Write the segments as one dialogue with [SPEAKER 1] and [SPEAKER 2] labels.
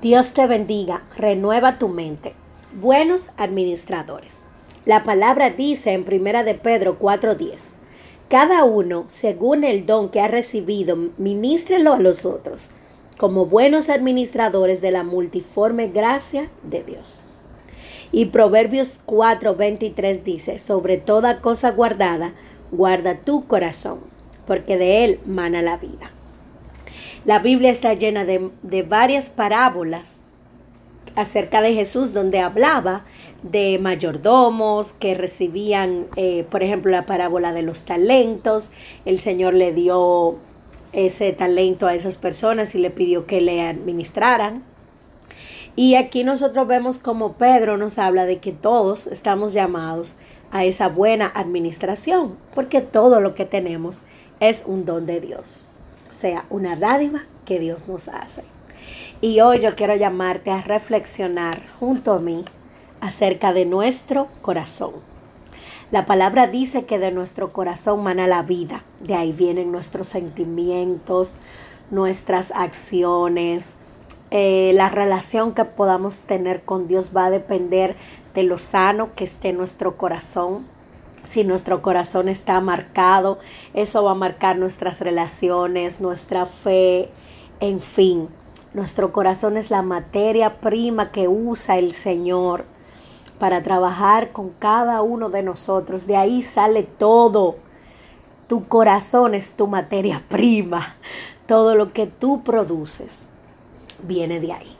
[SPEAKER 1] Dios te bendiga, renueva tu mente. Buenos administradores. La palabra dice en Primera de Pedro 4:10, cada uno, según el don que ha recibido, ministrelo a los otros, como buenos administradores de la multiforme gracia de Dios. Y Proverbios 4:23 dice, sobre toda cosa guardada, guarda tu corazón, porque de él mana la vida. La Biblia está llena de, varias parábolas acerca de Jesús donde hablaba de mayordomos que recibían, eh, por ejemplo, la parábola de los talentos. El Señor le dio ese talento a esas personas y le pidió que le administraran. Y aquí nosotros vemos como Pedro nos habla de que todos estamos llamados a esa buena administración, porque todo lo que tenemos es un don de Dios sea una dádiva que Dios nos hace. Y hoy yo quiero llamarte a reflexionar junto a mí acerca de nuestro corazón. La palabra dice que de nuestro corazón mana la vida. De ahí vienen nuestros sentimientos, nuestras acciones. Eh, la relación que podamos tener con Dios va a depender de lo sano que esté nuestro corazón si nuestro corazón está marcado, eso va a marcar nuestras relaciones, nuestra fe, en fin. Nuestro corazón es la materia prima que usa el Señor para trabajar con cada uno de nosotros. De ahí sale todo. Tu corazón es tu materia prima. Todo lo que tú produces viene de ahí.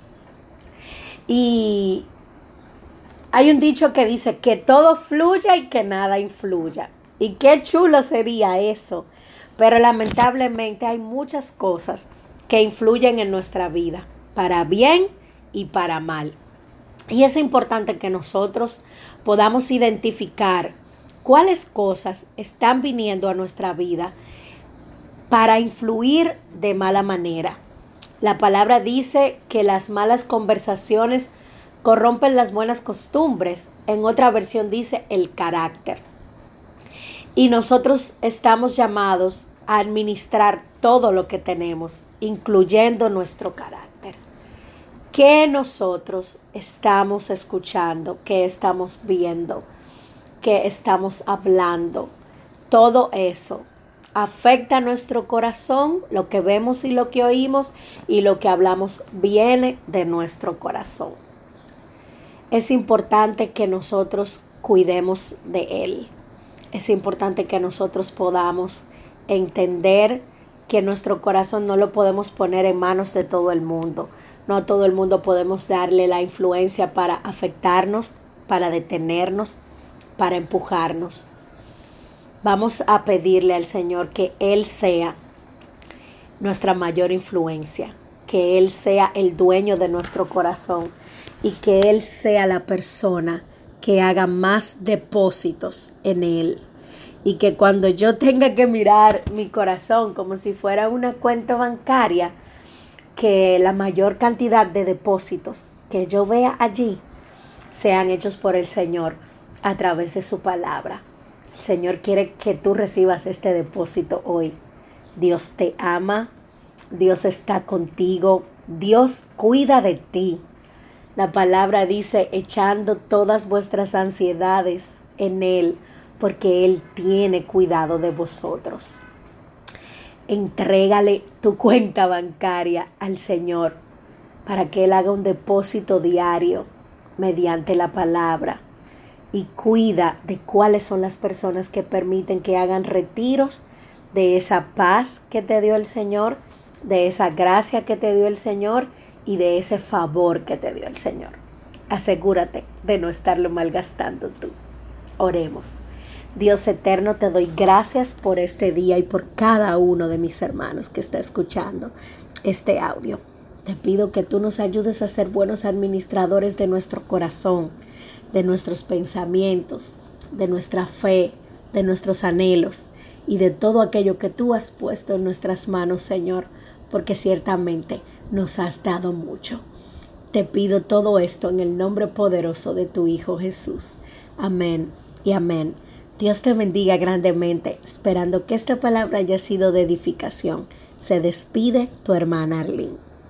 [SPEAKER 1] Y hay un dicho que dice que todo fluya y que nada influya. Y qué chulo sería eso. Pero lamentablemente hay muchas cosas que influyen en nuestra vida, para bien y para mal. Y es importante que nosotros podamos identificar cuáles cosas están viniendo a nuestra vida para influir de mala manera. La palabra dice que las malas conversaciones corrompen las buenas costumbres. En otra versión dice el carácter. Y nosotros estamos llamados a administrar todo lo que tenemos, incluyendo nuestro carácter. ¿Qué nosotros estamos escuchando? ¿Qué estamos viendo? ¿Qué estamos hablando? Todo eso afecta nuestro corazón, lo que vemos y lo que oímos y lo que hablamos viene de nuestro corazón es importante que nosotros cuidemos de Él. Es importante que nosotros podamos entender que nuestro corazón no lo podemos poner en manos de todo el mundo. No a todo el mundo podemos darle la influencia para afectarnos, para detenernos, para empujarnos. Vamos a pedirle al Señor que Él sea nuestra mayor influencia, que Él sea el dueño de nuestro corazón y que Él sea la persona que haga más depósitos en Él. Y que cuando yo tenga que mirar mi corazón como si fuera una cuenta bancaria, que la mayor cantidad de depósitos que yo vea allí sean hechos por el Señor a través de su palabra. El Señor quiere que tú recibas este depósito hoy. Dios te ama, Dios está contigo, Dios cuida de ti. La palabra dice, echando todas vuestras ansiedades en Él, porque Él tiene cuidado de vosotros. Entrégale tu cuenta bancaria al Señor para que Él haga un depósito diario mediante la palabra y cuida de cuáles son las personas que permiten que hagan retiros de esa paz que te dio el Señor, de esa gracia que te dio el Señor y de ese favor que te dio el Señor. Asegúrate de no estarlo malgastando tú. Oremos. Dios eterno, te doy gracias por este día y por cada uno de mis hermanos que está escuchando este audio. Te pido que tú nos ayudes a ser buenos administradores de nuestro corazón, de nuestros pensamientos, de nuestra fe, de nuestros anhelos y de todo aquello que tú has puesto en nuestras manos, Señor, porque ciertamente nos has dado mucho. Te pido todo esto en el nombre poderoso de tu Hijo Jesús. Amén y amén. Dios te bendiga grandemente, esperando que esta palabra haya sido de edificación. Se despide tu hermana Arlene.